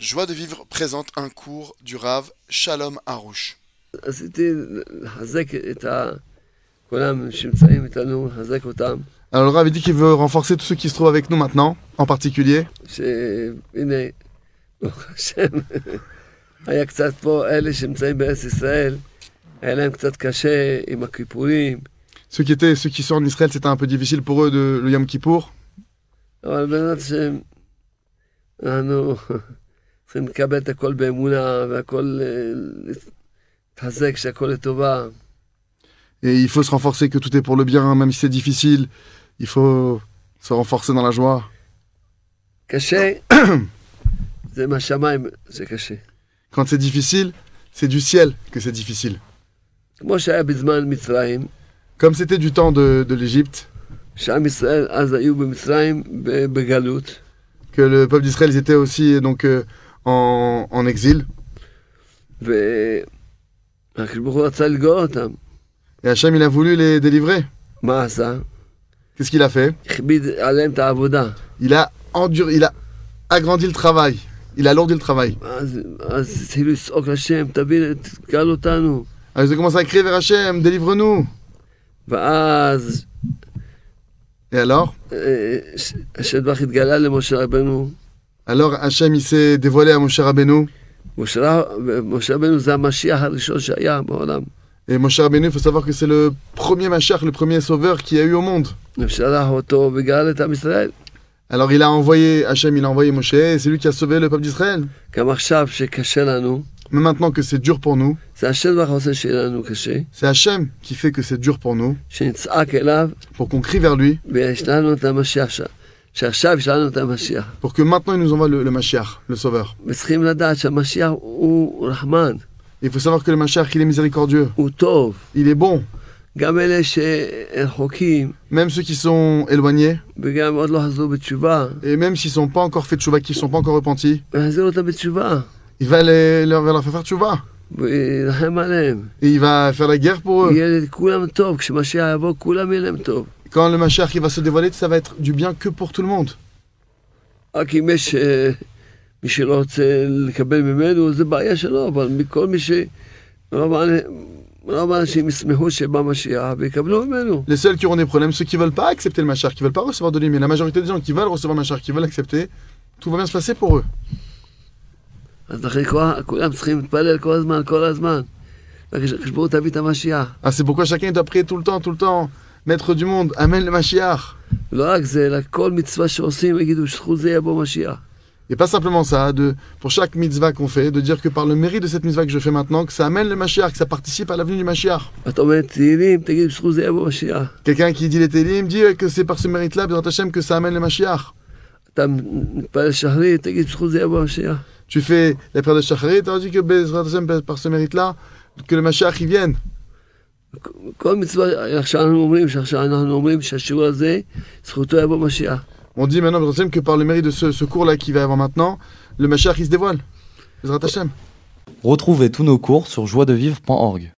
Joie de vivre présente un cours du Rav Shalom Harouche. עשיתי לחזק את ה... כולם שנמצאים איתנו, לחזק אותם, Alors le Rav il dit qu'il veut renforcer tous ceux qui se trouvent avec nous maintenant, en particulier. שהנה, ברוך השם, היה קצת פה, אלה שנמצאים בארץ ישראל, היה להם קצת קשה עם הכיפורים, Ceux qui étaient, ceux qui sont en Israël, c'était un peu difficile pour eux de le Yom Kippour. אבל בעזרת השם, אנחנו צריכים לקבל את הכל באמונה, והכל אה, להתחזק, שהכל לטובה. Et il faut se renforcer que tout est pour le bien, même si c'est difficile. Il faut se renforcer dans la joie. קשה, זה מהשמיים, זה קשה. Quand c'est difficile, c'est du ciel que c'est difficile. כמו שהיה בזמן מצרים, Comme c'était du temps de, de l'Égypte, שעם ישראל אז היו במצרים ב- בגלות, que le peuple d'Israël ils étaient aussi donc euh, en, exil. Et Hachem, il a voulu les délivrer. Qu'est-ce qu'il a fait? Il a enduré, il a agrandi le travail. Il a lourdi le travail. Alors ils ont commencé à crier vers Hachem, délivre-nous. Et alors? alors Hachem il s'est dévoilé à Moshe Rabbeinu. Moshe Rabbeinu, c'est Mashiach Harishon Et Moshe Rabbeinu, il faut savoir que c'est le premier Mashiach, le premier sauveur qu'il y a eu au monde. Alors il a envoyé, Hachem il a envoyé Moshe, et c'est lui qui a sauvé le peuple d'Israël. Mais maintenant que c'est dur pour nous, c'est Hachem qui fait que c'est dur pour nous, pour qu'on crie vers lui, pour que maintenant il nous envoie le, le Mashiach, le Sauveur. Il faut savoir que le Mashiach, il est miséricordieux. Il est bon. Même ceux qui sont éloignés. Et même s'ils ne sont pas encore fait tchouva, qu'ils ne sont pas encore repentis. Il va les, leur, faire tchouva. Et il va faire la guerre pour eux יהיה לכולם טוב, כשמשיח יבוא כולם יהיה להם טוב. Quand le Mashiach il va se dévoiler, ça va être du bien que pour tout le monde. רק אם יש אה, מי שלא רוצה לקבל ממנו, זה בעיה שלו, אבל מכל מי ש... רוב האנ- רוב האנשים ישמחו שבא משיח ויקבלו ממנו. Les seuls qui auront des problèmes, ceux qui veulent pas accepter le Mashiach, qui veulent pas recevoir de lui, mais la majorité des gens qui veulent recevoir le Mashiach, qui veulent l'accepter, tout va bien se passer pour eux. אז לכן כל- כולם צריכים להתפלל כל הזמן, כל הזמן. חשבו תביא את המשיח. Ah, c'est pourquoi chacun doit prier tout le temps, tout le temps. maître du monde, amène le Mashiach. Et pas simplement ça, pour chaque mitzvah qu'on fait, de dire que par le mérite de cette mitzvah que je fais maintenant, que ça amène le Mashiach, que ça participe à l'avenue du Mashiach. Quelqu'un qui dit les télim dit euh, que c'est par ce mérite-là, que ça amène le Mashiach. Tu fais la prière de Shacharit, on dit que par ce mérite-là, que le Mashiach y vienne. כל מצווה, עכשיו אנחנו אומרים, שעכשיו אנחנו אומרים שהשיעור הזה, זכותו יבוא משיח. On dit maintenant, Bezrat Hashem, que par le mérite de ce, ce cours-là qui va y avoir maintenant, le Mashiach il se dévoile. Bezrat Hashem. Retrouvez tous nos cours sur joiedevivre.org.